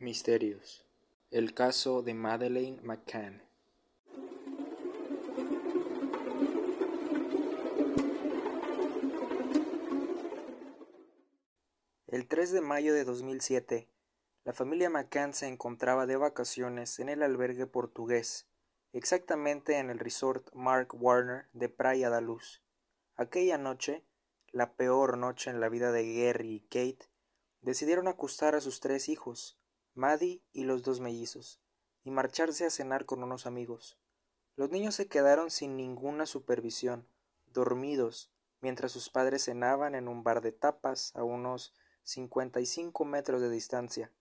Misterios. El caso de Madeleine McCann. El 3 de mayo de 2007, la familia McCann se encontraba de vacaciones en el albergue portugués, exactamente en el resort Mark Warner de Praia da Luz. Aquella noche, la peor noche en la vida de Gary y Kate, decidieron acostar a sus tres hijos, Maddie y los dos mellizos, y marcharse a cenar con unos amigos. Los niños se quedaron sin ninguna supervisión, dormidos, mientras sus padres cenaban en un bar de tapas a unos cincuenta y cinco metros de distancia.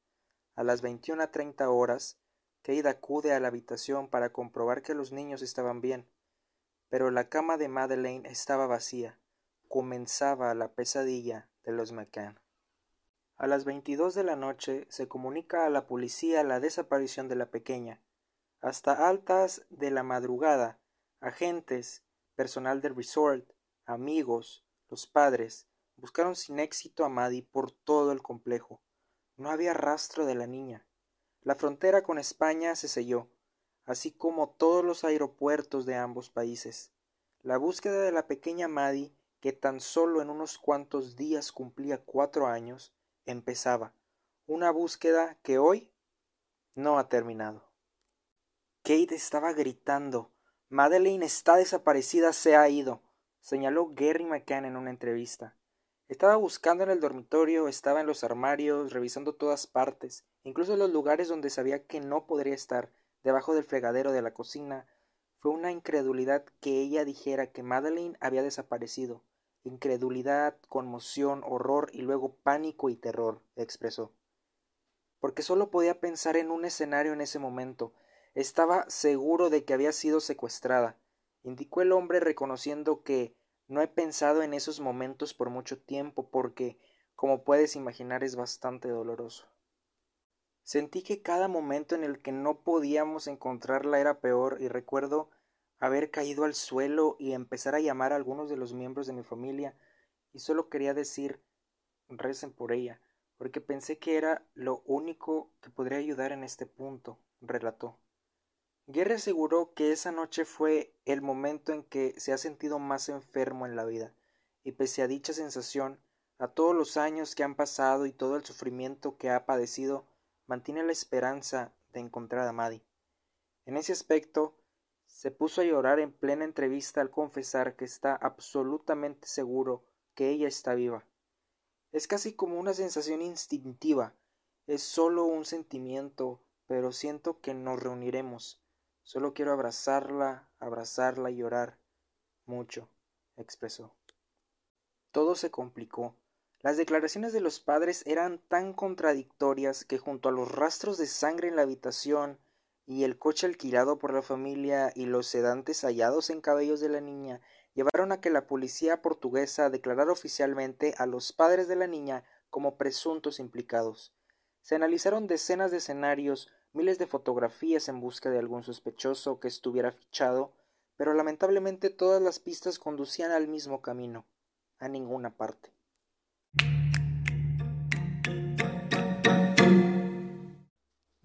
A las veintiuna treinta horas, Kate acude a la habitación para comprobar que los niños estaban bien, pero la cama de Madeleine estaba vacía. Comenzaba la pesadilla de los McCann. A las veintidós de la noche se comunica a la policía la desaparición de la pequeña. Hasta altas de la madrugada, agentes, personal del resort, amigos, los padres, buscaron sin éxito a Maddie por todo el complejo. No había rastro de la niña. La frontera con España se selló, así como todos los aeropuertos de ambos países. La búsqueda de la pequeña Maddie, que tan solo en unos cuantos días cumplía cuatro años, empezaba, una búsqueda que hoy no ha terminado. Kate estaba gritando. Madeleine está desaparecida, se ha ido, señaló Gary McCann en una entrevista. Estaba buscando en el dormitorio, estaba en los armarios, revisando todas partes, incluso los lugares donde sabía que no podría estar, debajo del fregadero de la cocina. Fue una incredulidad que ella dijera que Madeleine había desaparecido incredulidad, conmoción, horror y luego pánico y terror, expresó. Porque solo podía pensar en un escenario en ese momento. Estaba seguro de que había sido secuestrada, indicó el hombre reconociendo que no he pensado en esos momentos por mucho tiempo porque, como puedes imaginar, es bastante doloroso. Sentí que cada momento en el que no podíamos encontrarla era peor y recuerdo haber caído al suelo y empezar a llamar a algunos de los miembros de mi familia y solo quería decir recen por ella, porque pensé que era lo único que podría ayudar en este punto, relató. Gary aseguró que esa noche fue el momento en que se ha sentido más enfermo en la vida, y pese a dicha sensación, a todos los años que han pasado y todo el sufrimiento que ha padecido, mantiene la esperanza de encontrar a Maddie. En ese aspecto, se puso a llorar en plena entrevista al confesar que está absolutamente seguro que ella está viva. Es casi como una sensación instintiva, es solo un sentimiento, pero siento que nos reuniremos. Solo quiero abrazarla, abrazarla y llorar. Mucho, expresó. Todo se complicó. Las declaraciones de los padres eran tan contradictorias que junto a los rastros de sangre en la habitación, y el coche alquilado por la familia y los sedantes hallados en cabellos de la niña llevaron a que la policía portuguesa declarara oficialmente a los padres de la niña como presuntos implicados. Se analizaron decenas de escenarios, miles de fotografías en busca de algún sospechoso que estuviera fichado, pero lamentablemente todas las pistas conducían al mismo camino, a ninguna parte.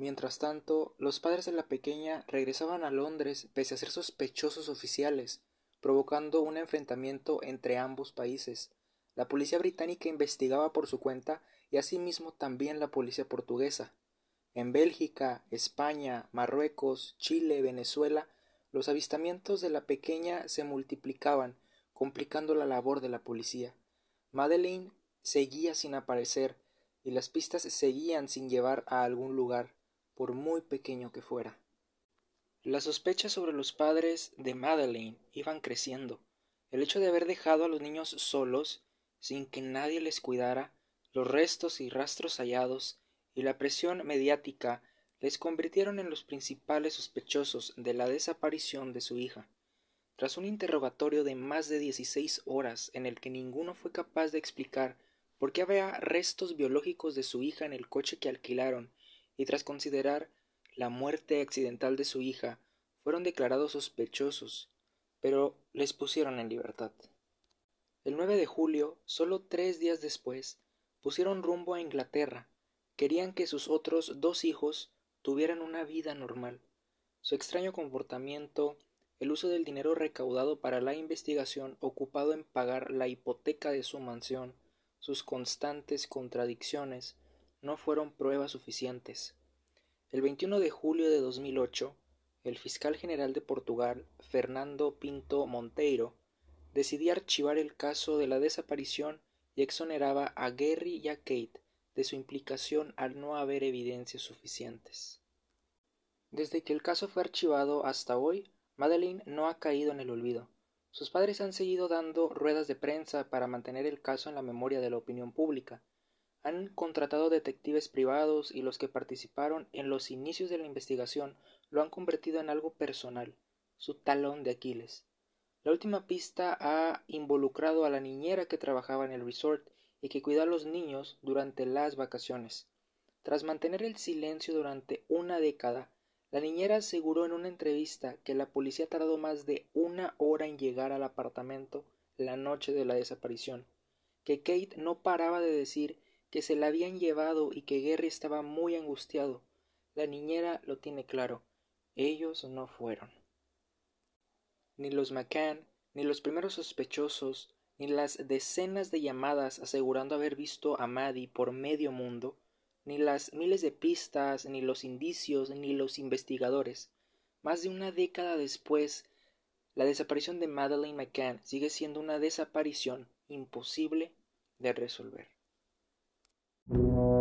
Mientras tanto, los padres de la pequeña regresaban a Londres pese a ser sospechosos oficiales, provocando un enfrentamiento entre ambos países. La policía británica investigaba por su cuenta y asimismo también la policía portuguesa. En Bélgica, España, Marruecos, Chile, Venezuela, los avistamientos de la pequeña se multiplicaban, complicando la labor de la policía. Madeleine seguía sin aparecer y las pistas seguían sin llevar a algún lugar por muy pequeño que fuera. Las sospechas sobre los padres de Madeleine iban creciendo. El hecho de haber dejado a los niños solos, sin que nadie les cuidara, los restos y rastros hallados y la presión mediática les convirtieron en los principales sospechosos de la desaparición de su hija. Tras un interrogatorio de más de dieciséis horas en el que ninguno fue capaz de explicar por qué había restos biológicos de su hija en el coche que alquilaron y tras considerar la muerte accidental de su hija, fueron declarados sospechosos, pero les pusieron en libertad. El 9 de julio, solo tres días después, pusieron rumbo a Inglaterra. querían que sus otros dos hijos tuvieran una vida normal. Su extraño comportamiento, el uso del dinero recaudado para la investigación ocupado en pagar la hipoteca de su mansión, sus constantes contradicciones, no fueron pruebas suficientes. El 21 de julio de 2008, el fiscal general de Portugal, Fernando Pinto Monteiro, decidía archivar el caso de la desaparición y exoneraba a Gary y a Kate de su implicación al no haber evidencias suficientes. Desde que el caso fue archivado hasta hoy, Madeleine no ha caído en el olvido. Sus padres han seguido dando ruedas de prensa para mantener el caso en la memoria de la opinión pública. Han contratado detectives privados y los que participaron en los inicios de la investigación lo han convertido en algo personal, su talón de Aquiles. La última pista ha involucrado a la niñera que trabajaba en el resort y que cuidó a los niños durante las vacaciones. Tras mantener el silencio durante una década, la niñera aseguró en una entrevista que la policía tardó más de una hora en llegar al apartamento la noche de la desaparición, que Kate no paraba de decir que se la habían llevado y que Gary estaba muy angustiado. La niñera lo tiene claro. Ellos no fueron. Ni los McCann, ni los primeros sospechosos, ni las decenas de llamadas asegurando haber visto a Maddie por medio mundo ni las miles de pistas, ni los indicios, ni los investigadores. Más de una década después, la desaparición de Madeleine McCann sigue siendo una desaparición imposible de resolver. Thank you.